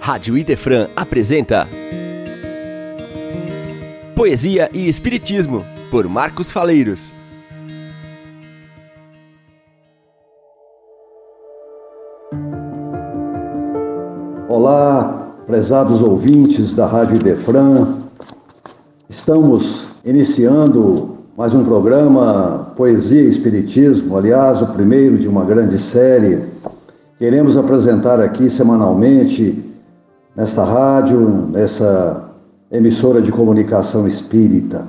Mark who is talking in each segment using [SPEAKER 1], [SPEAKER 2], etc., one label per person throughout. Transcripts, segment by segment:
[SPEAKER 1] Rádio Idefran apresenta Poesia e Espiritismo, por Marcos Faleiros.
[SPEAKER 2] Olá, prezados ouvintes da Rádio Idefran. Estamos iniciando mais um programa Poesia e Espiritismo, aliás, o primeiro de uma grande série. Queremos apresentar aqui semanalmente nesta rádio, nessa emissora de comunicação espírita.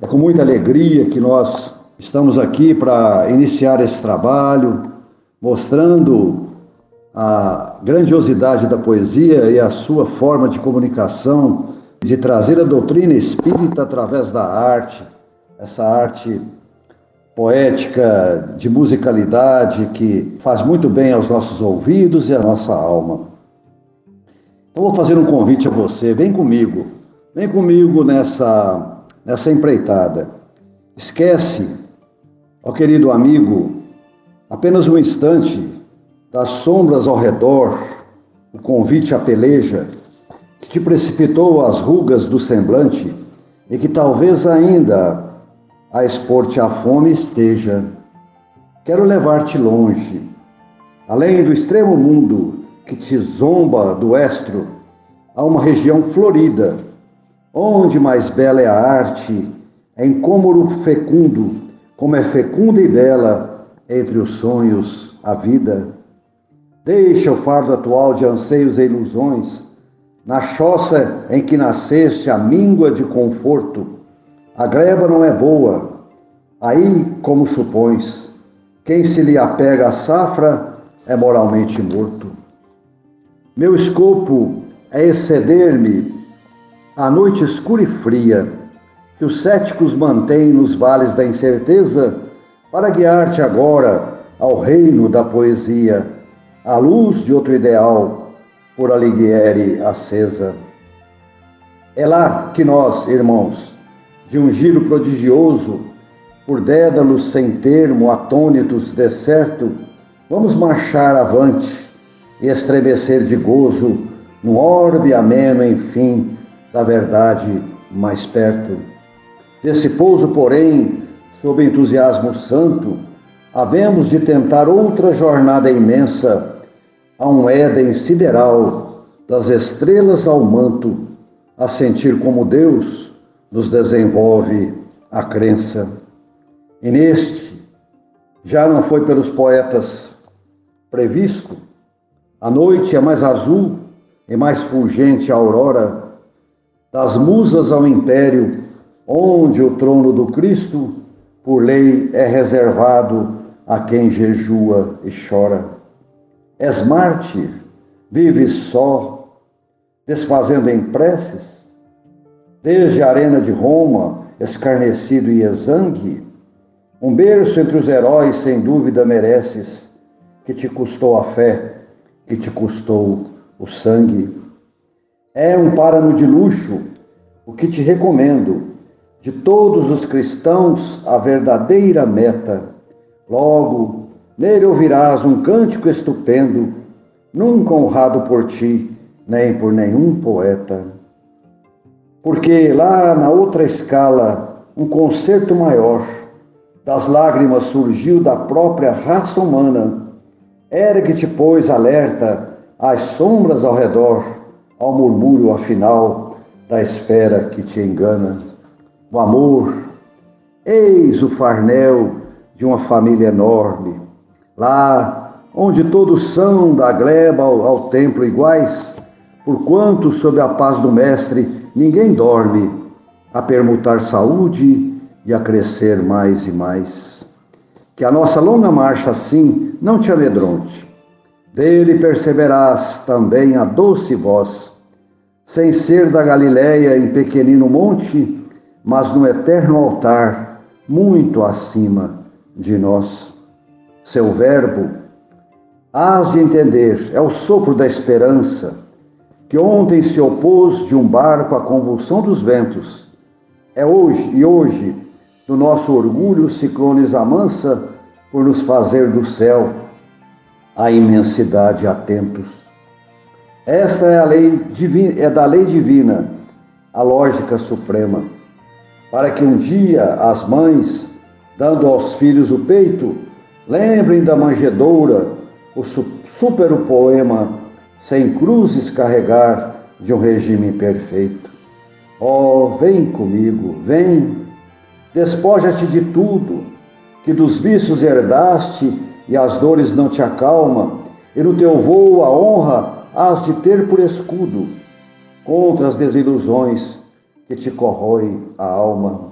[SPEAKER 2] É com muita alegria que nós estamos aqui para iniciar esse trabalho, mostrando a grandiosidade da poesia e a sua forma de comunicação, de trazer a doutrina espírita através da arte, essa arte poética, de musicalidade que faz muito bem aos nossos ouvidos e à nossa alma. Eu vou fazer um convite a você, vem comigo, vem comigo nessa, nessa empreitada. Esquece, ó querido amigo, apenas um instante das sombras ao redor, o convite à peleja que te precipitou as rugas do semblante e que talvez ainda a expor-te à fome esteja. Quero levar-te longe, além do extremo mundo que te zomba do estro a uma região florida, onde mais bela é a arte, é incômodo fecundo, como é fecunda e bela entre os sonhos a vida. Deixa o fardo atual de anseios e ilusões, na choça em que nasceste a míngua de conforto. A greva não é boa, aí como supões, quem se lhe apega à safra é moralmente morto. Meu escopo é exceder-me à noite escura e fria que os céticos mantêm nos vales da incerteza para guiar-te agora ao reino da poesia, à luz de outro ideal por Alighieri acesa. É lá que nós, irmãos, de um giro prodigioso, por dédalos sem termo, atônitos, deserto, vamos marchar avante e estremecer de gozo no orbe ameno, enfim, da verdade mais perto. Desse pouso, porém, sob entusiasmo santo, havemos de tentar outra jornada imensa a um Éden sideral, das estrelas ao manto, a sentir como Deus nos desenvolve a crença. E neste, já não foi pelos poetas previsto, a noite é mais azul e mais fulgente a aurora, das musas ao império, onde o trono do Cristo, por lei, é reservado a quem jejua e chora. És mártir, vives só, desfazendo em preces, desde a arena de Roma, escarnecido e exangue, um berço entre os heróis, sem dúvida mereces, que te custou a fé que te custou o sangue. É um páramo de luxo, o que te recomendo. De todos os cristãos, a verdadeira meta. Logo, nele ouvirás um cântico estupendo, nunca honrado por ti, nem por nenhum poeta. Porque lá na outra escala, um concerto maior das lágrimas surgiu da própria raça humana Ergue-te, pois, alerta às sombras ao redor, ao murmúrio afinal da espera que te engana. O amor, eis o farnel de uma família enorme. Lá onde todos são da gleba ao, ao templo iguais, porquanto sob a paz do Mestre ninguém dorme, a permutar saúde e a crescer mais e mais. Que a nossa longa marcha assim não te amedronte. Dele perceberás também a doce voz, sem ser da Galiléia em pequenino monte, mas no eterno altar, muito acima de nós. Seu verbo, hás de entender, é o sopro da esperança, que ontem se opôs de um barco à convulsão dos ventos. É hoje e hoje do nosso orgulho ciclones amansa por nos fazer do céu a imensidade atentos. Esta é a lei divina, é da lei divina, a lógica suprema, para que um dia as mães, dando aos filhos o peito, lembrem da manjedoura, o super poema sem cruzes carregar de um regime perfeito. Oh, vem comigo, vem, despoja-te de tudo, que dos vícios herdaste e as dores não te acalma, e no teu voo a honra has de ter por escudo contra as desilusões que te corroem a alma.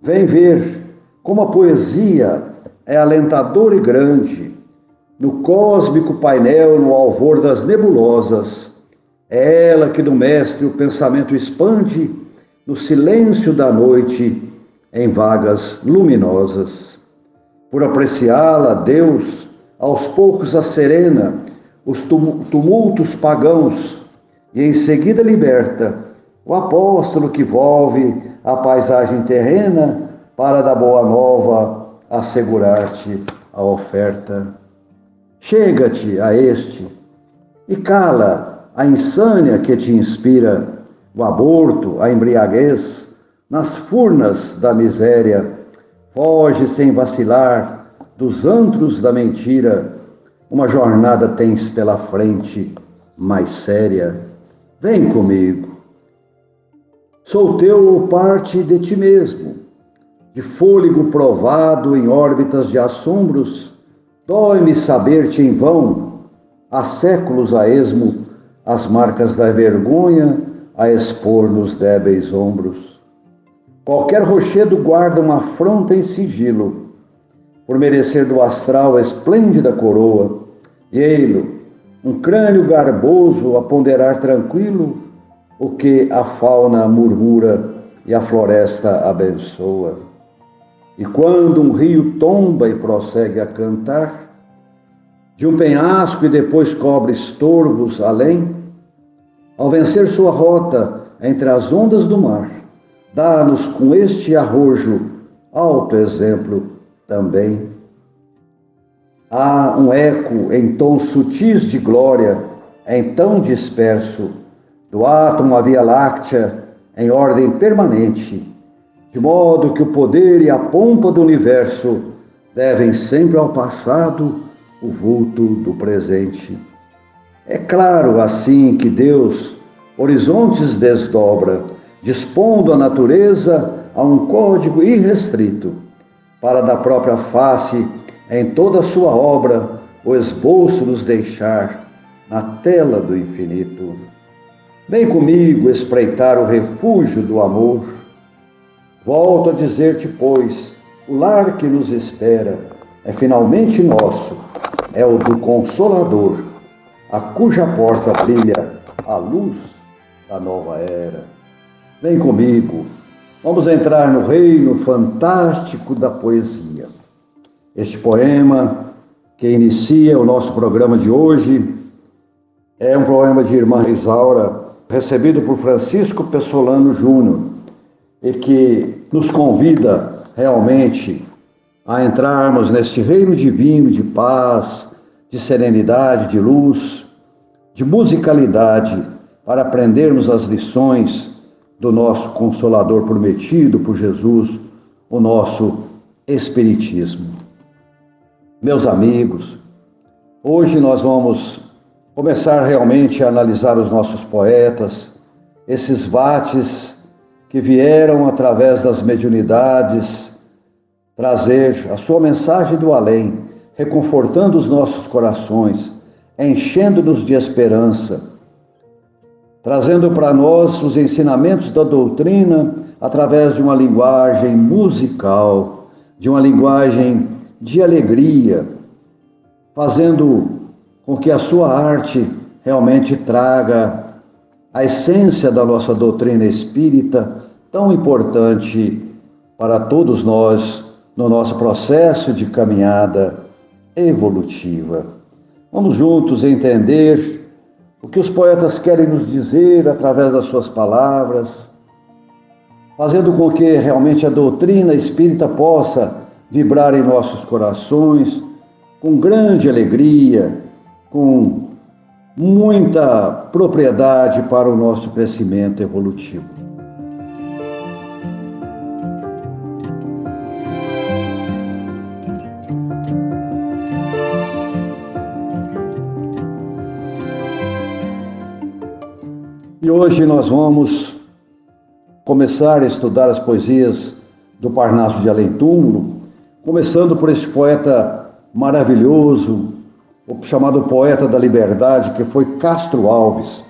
[SPEAKER 2] Vem ver como a poesia é alentadora e grande, no cósmico painel, no alvor das nebulosas. É ela que do mestre o pensamento expande no silêncio da noite em vagas luminosas. Por apreciá-la, Deus aos poucos a serena os tumultos pagãos e em seguida liberta o apóstolo que volve a paisagem terrena para da boa nova assegurar-te a oferta. Chega-te a este e cala a insânia que te inspira, o aborto, a embriaguez, nas furnas da miséria. Foge sem vacilar dos antros da mentira uma jornada tens pela frente mais séria. Vem comigo. Sou teu parte de ti mesmo, de fôlego provado em órbitas de assombros. Dói-me saber-te em vão, há séculos a esmo, as marcas da vergonha a expor nos débeis ombros. Qualquer rochedo guarda uma afronta em sigilo, por merecer do astral a esplêndida coroa, e ei-lo, um crânio garboso a ponderar tranquilo o que a fauna murmura e a floresta abençoa. E quando um rio tomba e prossegue a cantar, de um penhasco e depois cobre estorvos além, ao vencer sua rota entre as ondas do mar, dá-nos com este arrojo alto exemplo também. Há um eco em tons sutis de glória, em tão disperso, do átomo à Via Láctea em ordem permanente, de modo que o poder e a pompa do universo devem sempre ao passado o vulto do presente. É claro assim que Deus horizontes desdobra, dispondo a natureza a um código irrestrito, para da própria face em toda a sua obra o esboço nos deixar na tela do infinito. Vem comigo espreitar o refúgio do amor. Volto a dizer-te, pois, o lar que nos espera é finalmente nosso, é o do Consolador, a cuja porta brilha a luz da nova era. Vem comigo, vamos entrar no reino fantástico da poesia. Este poema que inicia o nosso programa de hoje é um poema de Irmã Isaura, recebido por Francisco Pessolano Júnior, e que nos convida realmente a entrarmos neste reino divino de paz, de serenidade, de luz, de musicalidade, para aprendermos as lições do nosso Consolador prometido por Jesus, o nosso Espiritismo. Meus amigos, hoje nós vamos começar realmente a analisar os nossos poetas, esses vates que vieram através das mediunidades trazer a sua mensagem do além, reconfortando os nossos corações, enchendo-nos de esperança, trazendo para nós os ensinamentos da doutrina através de uma linguagem musical, de uma linguagem de alegria, fazendo com que a sua arte realmente traga a essência da nossa doutrina espírita, tão importante para todos nós no nosso processo de caminhada evolutiva. Vamos juntos entender o que os poetas querem nos dizer através das suas palavras, fazendo com que realmente a doutrina espírita possa vibrar em nossos corações com grande alegria, com muita propriedade para o nosso crescimento evolutivo. E hoje nós vamos começar a estudar as poesias do Parnaso de Além Túmulo, começando por esse poeta maravilhoso, o chamado poeta da liberdade, que foi Castro Alves,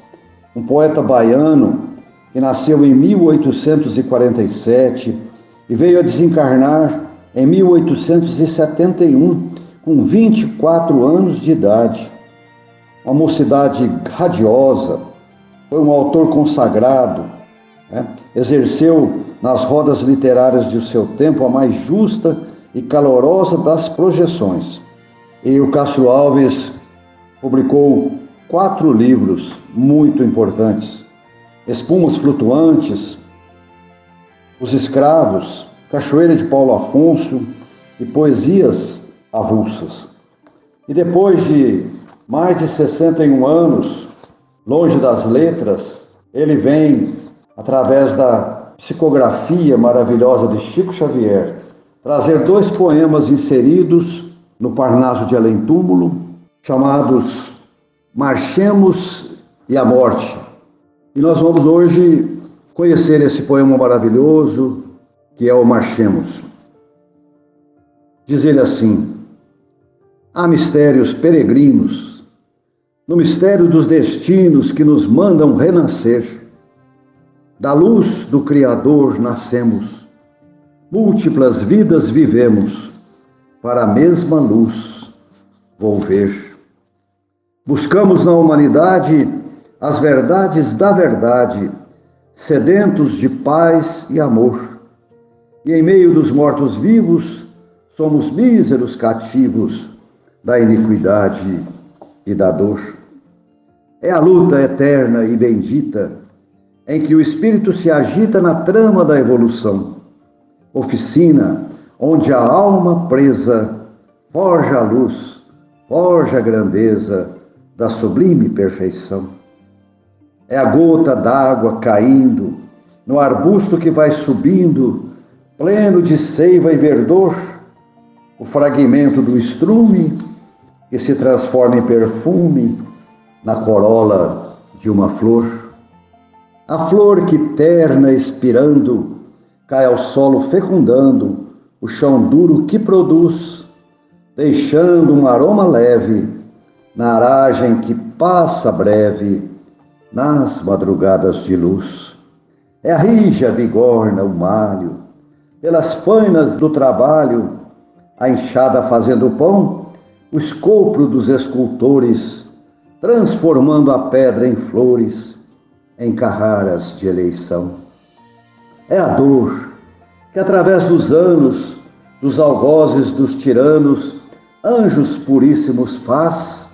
[SPEAKER 2] um poeta baiano que nasceu em 1847 e veio a desencarnar em 1871, com 24 anos de idade. Uma mocidade radiosa, foi um autor consagrado, né? exerceu nas rodas literárias de seu tempo a mais justa e calorosa das projeções. E o Castro Alves publicou quatro livros muito importantes: Espumas Flutuantes, Os Escravos, Cachoeira de Paulo Afonso e Poesias Avulsas. E depois de mais de 61 anos, longe das letras, ele vem, através da psicografia maravilhosa de Chico Xavier, trazer dois poemas inseridos no Parnaso de Além Túmulo, chamados Marchemos e a Morte. E nós vamos hoje conhecer esse poema maravilhoso que é o Marchemos. Diz ele assim: Há mistérios peregrinos no mistério dos destinos que nos mandam renascer. Da luz do Criador nascemos, múltiplas vidas vivemos, para a mesma luz volver. Buscamos na humanidade as verdades da verdade, sedentos de paz e amor. E em meio dos mortos-vivos, somos míseros cativos da iniquidade e da dor. É a luta eterna e bendita em que o espírito se agita na trama da evolução. Oficina onde a alma presa forja a luz, forja a grandeza da sublime perfeição. É a gota d'água caindo no arbusto que vai subindo, pleno de seiva e verdor, o fragmento do estrume que se transforma em perfume na corola de uma flor. A flor que terna expirando cai ao solo fecundando o chão duro que produz, deixando um aroma leve na aragem que passa breve nas madrugadas de luz. É a rija bigorna o malho, pelas fainas do trabalho, a enxada fazendo pão, o escopro dos escultores, transformando a pedra em flores, em carraras de eleição. É a dor que, através dos anos, dos algozes dos tiranos, anjos puríssimos faz,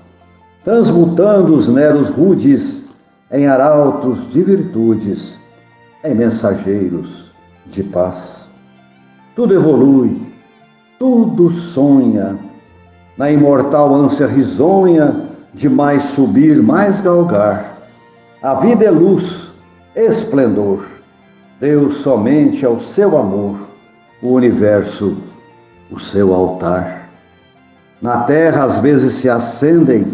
[SPEAKER 2] transmutando os neros rudes em arautos de virtudes, em mensageiros de paz. Tudo evolui, tudo sonha, na imortal ânsia risonha de mais subir, mais galgar. A vida é luz, esplendor. Deus somente ao seu amor, o universo, o seu altar. Na terra às vezes se acendem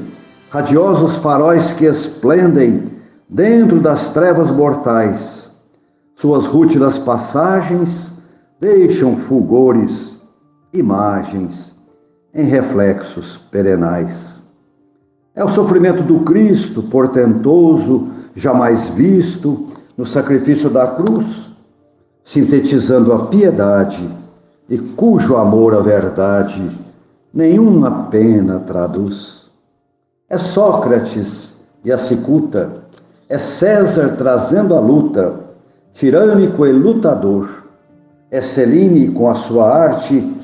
[SPEAKER 2] radiosos faróis que esplendem dentro das trevas mortais. Suas rútilas passagens deixam fulgores, imagens em reflexos perenais. É o sofrimento do Cristo, portentoso, jamais visto, no sacrifício da cruz, sintetizando a piedade e cujo amor à verdade nenhuma pena traduz. É Sócrates e a cicuta, é César trazendo a luta, tirânico e lutador, é Celine com a sua arte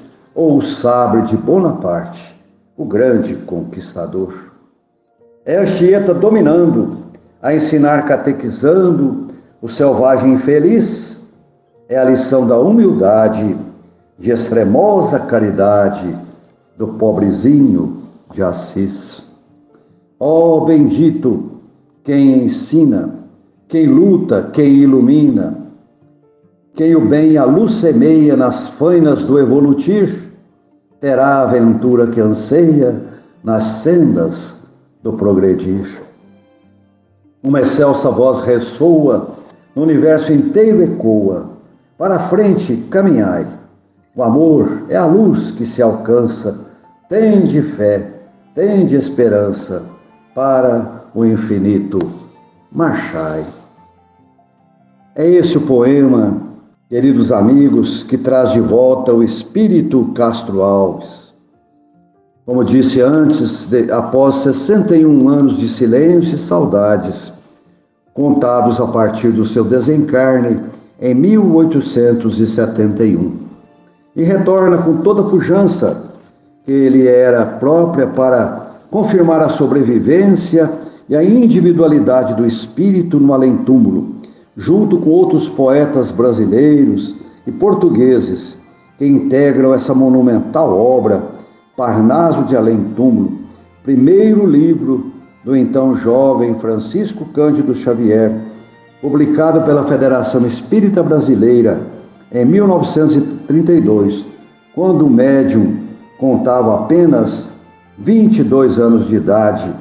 [SPEAKER 2] ou o sabre de Bonaparte, o grande conquistador. É Anchieta dominando, a ensinar catequizando o selvagem infeliz, é a lição da humildade, de extremosa caridade do pobrezinho de Assis. Ó oh, bendito quem ensina, quem luta, quem ilumina, quem o bem a luz semeia nas fainas do evolutir, terá a aventura que anseia nas sendas do progredir. Uma excelsa voz ressoa, no universo inteiro ecoa. Para a frente caminhai. O amor é a luz que se alcança. Tende fé, tende esperança. Para o infinito marchai. É esse o poema, queridos amigos, que traz de volta o espírito Castro Alves. Como disse antes, de, após 61 anos de silêncio e saudades, contados a partir do seu desencarne em 1871. E retorna com toda a pujança que ele era própria para confirmar a sobrevivência e a individualidade do espírito no além-túmulo, junto com outros poetas brasileiros e portugueses que integram essa monumental obra, Parnaso de Além-Túmulo, primeiro livro do então jovem Francisco Cândido Xavier, publicado pela Federação Espírita Brasileira em 1932, quando o médium contava apenas 22 anos de idade,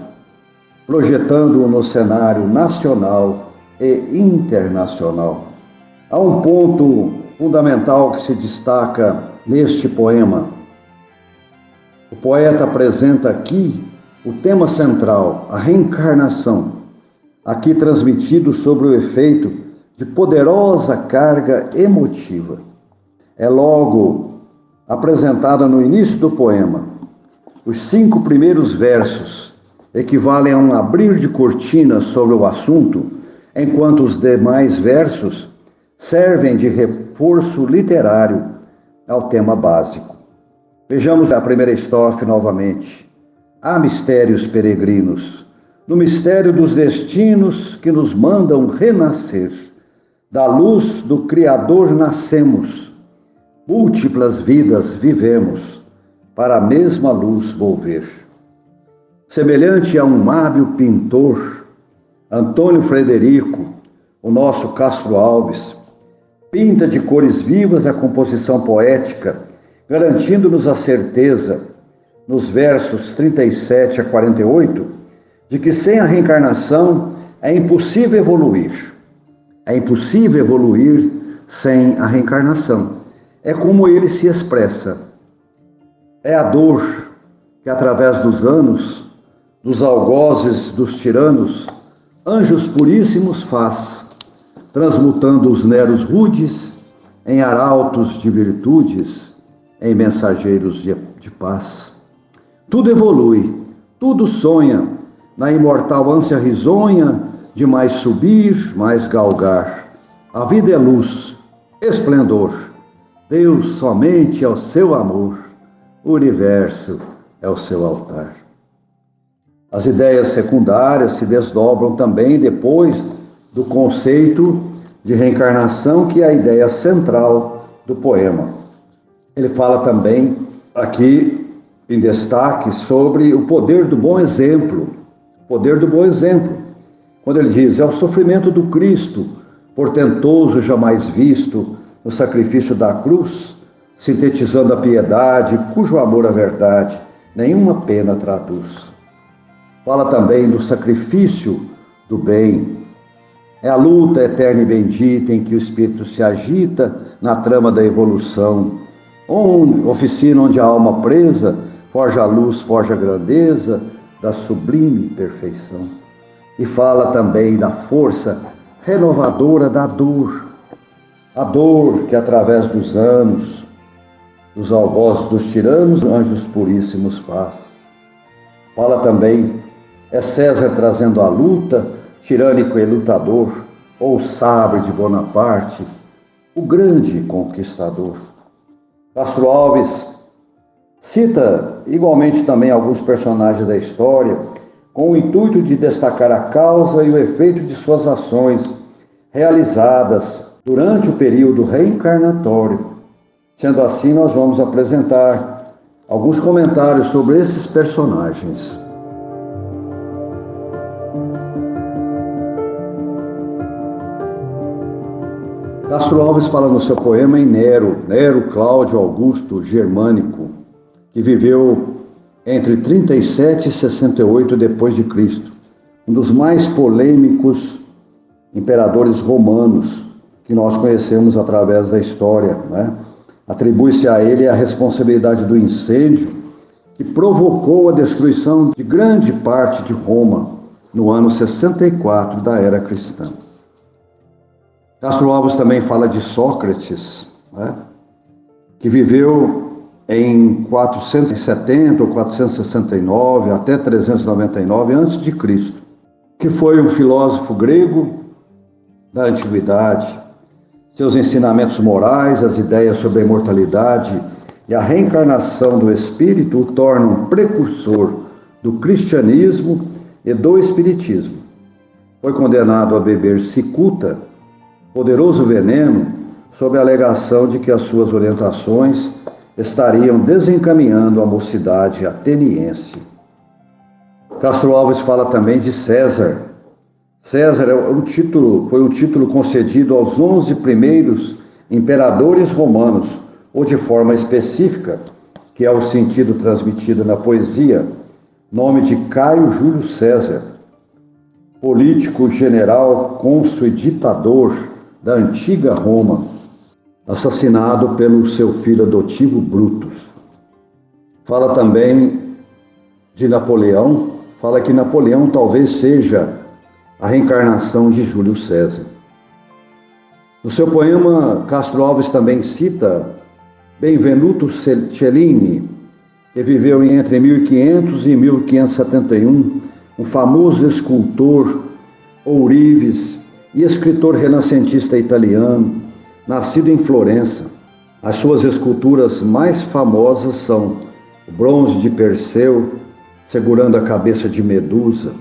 [SPEAKER 2] projetando-o no cenário nacional e internacional. Há um ponto fundamental que se destaca neste poema. O poeta apresenta aqui o tema central, a reencarnação, aqui transmitido sobre o efeito de poderosa carga emotiva. É logo apresentada no início do poema. Os cinco primeiros versos equivalem a um abrir de cortinas sobre o assunto, enquanto os demais versos servem de reforço literário ao tema básico. Vejamos a primeira estrofe novamente. Há mistérios peregrinos, no mistério dos destinos que nos mandam renascer. Da luz do Criador nascemos, múltiplas vidas vivemos, para a mesma luz volver. Semelhante a um hábil pintor, Antônio Frederico, o nosso Castro Alves, pinta de cores vivas a composição poética, garantindo-nos a certeza nos versos 37 a 48, de que sem a reencarnação é impossível evoluir. É impossível evoluir sem a reencarnação. É como ele se expressa. É a dor que, através dos anos, dos algozes dos tiranos, anjos puríssimos faz, transmutando os neros rudes em arautos de virtudes, em mensageiros de, de paz. Tudo evolui, tudo sonha na imortal ânsia risonha de mais subir, mais galgar. A vida é luz, esplendor. Deus somente é o seu amor, o universo é o seu altar. As ideias secundárias se desdobram também depois do conceito de reencarnação, que é a ideia central do poema. Ele fala também aqui em destaque sobre o poder do bom exemplo. Poder do bom exemplo. Quando ele diz: é o sofrimento do Cristo, portentoso jamais visto no sacrifício da cruz, sintetizando a piedade, cujo amor à verdade nenhuma pena traduz. Fala também do sacrifício do bem. É a luta eterna e bendita em que o espírito se agita na trama da evolução, oficina onde a alma presa forja a luz, forja a grandeza da sublime perfeição. E fala também da força renovadora da dor, a dor que através dos anos, dos algozes dos tiranos, anjos puríssimos faz. Fala também, é César trazendo a luta, tirânico e lutador, ou sabre de Bonaparte, o grande conquistador. Castro Alves Cita igualmente também alguns personagens da história, com o intuito de destacar a causa e o efeito de suas ações realizadas durante o período reencarnatório. Sendo assim, nós vamos apresentar alguns comentários sobre esses personagens. Castro Alves fala no seu poema em Nero, Nero Cláudio Augusto Germânico, que viveu entre 37 e 68 depois de Cristo, um dos mais polêmicos imperadores romanos que nós conhecemos através da história, né? Atribui-se a ele a responsabilidade do incêndio que provocou a destruição de grande parte de Roma no ano 64 da era cristã. Castro Alves também fala de Sócrates, né? que viveu em 470 ou 469 até 399 a.C., que foi um filósofo grego da antiguidade, seus ensinamentos morais, as ideias sobre a imortalidade e a reencarnação do espírito o tornam precursor do cristianismo e do espiritismo. Foi condenado a beber cicuta, poderoso veneno, sob a alegação de que as suas orientações estariam desencaminhando a mocidade ateniense. Castro Alves fala também de César, César é um título, foi um título concedido aos onze primeiros imperadores romanos, ou de forma específica, que é o sentido transmitido na poesia, nome de Caio Júlio César, político, general, cônsul e ditador da antiga Roma, assassinado pelo seu filho adotivo Brutus. Fala também de Napoleão, fala que Napoleão talvez seja a reencarnação de Júlio César. No seu poema, Castro Alves também cita Benvenuto Cellini, que viveu entre 1500 e 1571, um famoso escultor, ourives e escritor renascentista italiano, nascido em Florença. As suas esculturas mais famosas são o bronze de Perseu, segurando a cabeça de Medusa,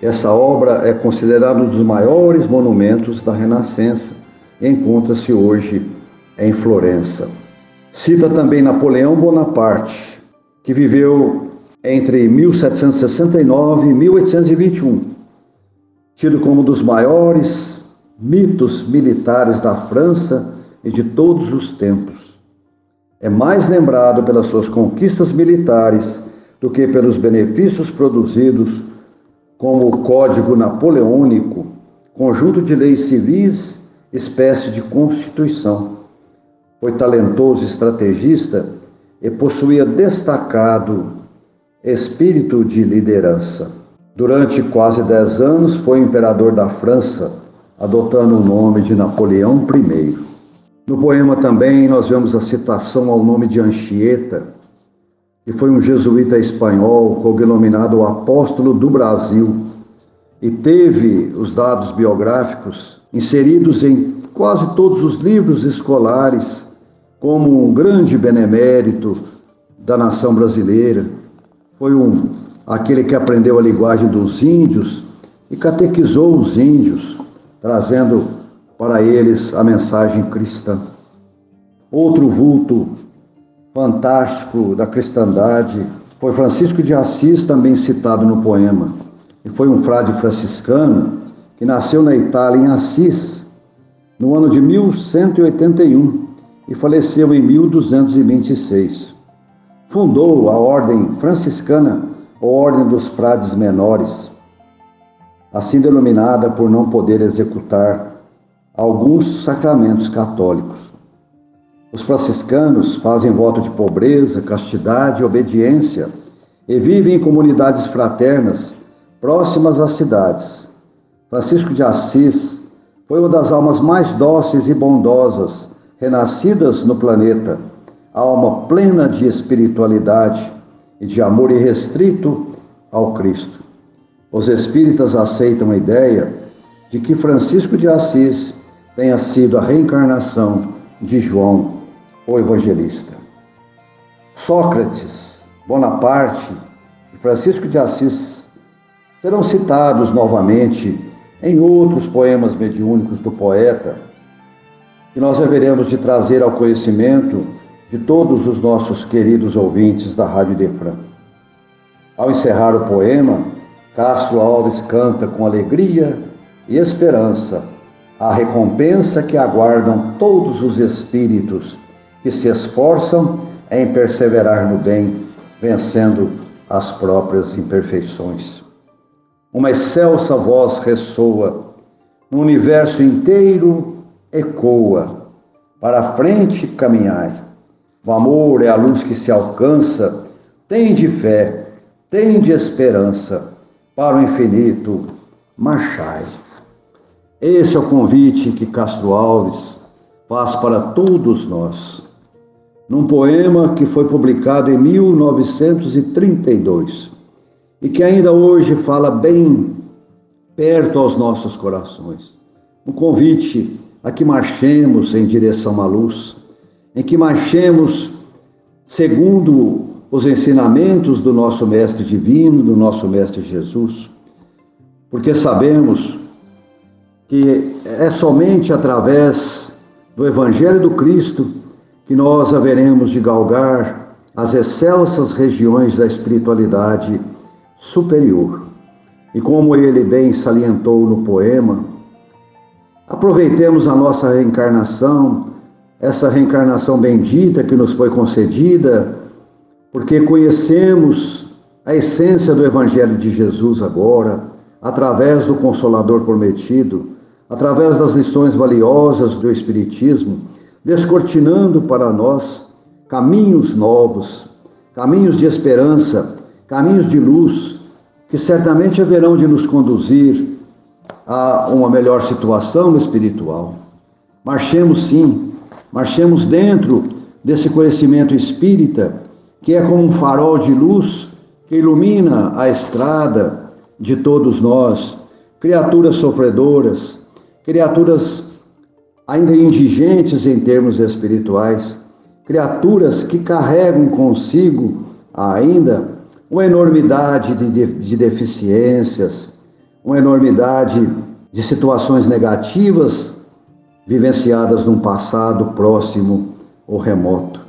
[SPEAKER 2] essa obra é considerada um dos maiores monumentos da Renascença e encontra-se hoje em Florença. Cita também Napoleão Bonaparte, que viveu entre 1769 e 1821, tido como um dos maiores mitos militares da França e de todos os tempos. É mais lembrado pelas suas conquistas militares do que pelos benefícios produzidos como o Código Napoleônico, conjunto de leis civis, espécie de constituição. Foi talentoso estrategista e possuía destacado espírito de liderança. Durante quase dez anos foi imperador da França, adotando o nome de Napoleão I. No poema também nós vemos a citação ao nome de Anchieta, que foi um jesuíta espanhol, cognominado o Apóstolo do Brasil, e teve os dados biográficos inseridos em quase todos os livros escolares, como um grande benemérito da nação brasileira. Foi um, aquele que aprendeu a linguagem dos índios e catequizou os índios, trazendo para eles a mensagem cristã. Outro vulto fantástico da cristandade foi Francisco de Assis, também citado no poema. E foi um frade franciscano que nasceu na Itália, em Assis, no ano de 1181 e faleceu em 1226. Fundou a ordem franciscana, Ordem dos Frades Menores, assim denominada por não poder executar alguns sacramentos católicos. Os franciscanos fazem voto de pobreza, castidade e obediência e vivem em comunidades fraternas próximas às cidades. Francisco de Assis foi uma das almas mais dóceis e bondosas renascidas no planeta, alma plena de espiritualidade e de amor irrestrito ao Cristo. Os espíritas aceitam a ideia de que Francisco de Assis tenha sido a reencarnação de João o evangelista. Sócrates, Bonaparte e Francisco de Assis serão citados novamente em outros poemas mediúnicos do poeta, que nós haveremos de trazer ao conhecimento de todos os nossos queridos ouvintes da Rádio Defran. Ao encerrar o poema, Castro Alves canta com alegria e esperança a recompensa que aguardam todos os espíritos que se esforçam em perseverar no bem, vencendo as próprias imperfeições. Uma excelsa voz ressoa, no universo inteiro ecoa, para a frente caminhai. O amor é a luz que se alcança, tem de fé, tem de esperança, para o infinito marchai. Esse é o convite que Castro Alves faz para todos nós. Num poema que foi publicado em 1932 e que ainda hoje fala bem perto aos nossos corações. Um convite a que marchemos em direção à luz, em que marchemos segundo os ensinamentos do nosso Mestre Divino, do nosso Mestre Jesus, porque sabemos que é somente através do Evangelho do Cristo que nós haveremos de galgar as excelsas regiões da espiritualidade superior. E como ele bem salientou no poema, aproveitemos a nossa reencarnação, essa reencarnação bendita que nos foi concedida, porque conhecemos a essência do Evangelho de Jesus agora, através do Consolador prometido, através das lições valiosas do Espiritismo, descortinando para nós caminhos novos, caminhos de esperança, caminhos de luz, que certamente haverão de nos conduzir a uma melhor situação espiritual. Marchemos sim, marchemos dentro desse conhecimento espírita, que é como um farol de luz que ilumina a estrada de todos nós, criaturas sofredoras, criaturas ainda indigentes em termos espirituais, criaturas que carregam consigo ainda uma enormidade de, de deficiências, uma enormidade de situações negativas vivenciadas num passado próximo ou remoto.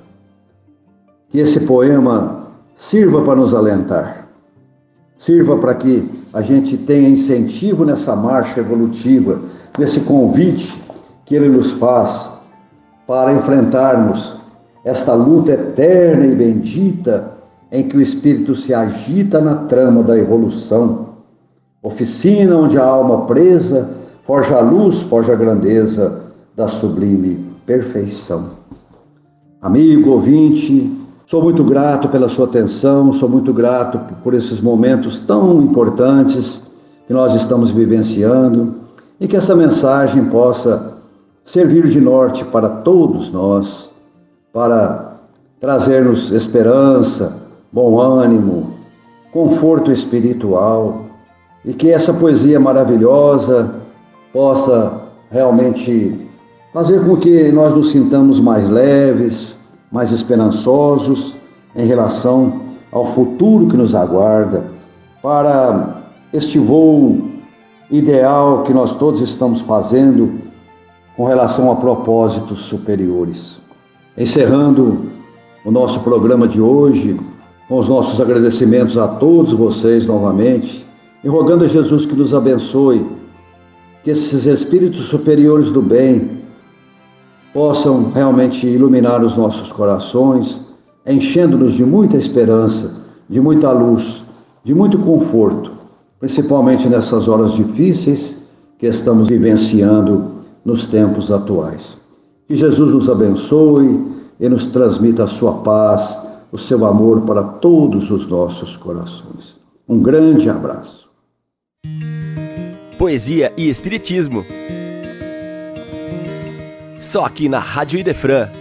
[SPEAKER 2] Que esse poema sirva para nos alentar, sirva para que a gente tenha incentivo nessa marcha evolutiva nesse convite que ele nos faz para enfrentarmos esta luta eterna e bendita em que o espírito se agita na trama da evolução. Oficina onde a alma presa forja a luz, forja a grandeza da sublime perfeição. Amigo ouvinte, sou muito grato pela sua atenção, sou muito grato por esses momentos tão importantes que nós estamos vivenciando e que essa mensagem possa servir de norte para todos nós, para trazer-nos esperança, bom ânimo, conforto espiritual e que essa poesia maravilhosa possa realmente fazer com que nós nos sintamos mais leves, mais esperançosos em relação ao futuro que nos aguarda, para este voo ideal que nós todos estamos fazendo com relação a propósitos superiores. Encerrando o nosso programa de hoje, com os nossos agradecimentos a todos vocês novamente, e rogando a Jesus que nos abençoe, que esses espíritos superiores do bem possam realmente iluminar os nossos corações, enchendo-nos de muita esperança, de muita luz, de muito conforto principalmente nessas horas difíceis que estamos vivenciando nos tempos atuais. Que Jesus nos abençoe e nos transmita a sua paz, o seu amor para todos os nossos corações. Um grande abraço.
[SPEAKER 1] Poesia e Espiritismo. Só aqui na Rádio Idefran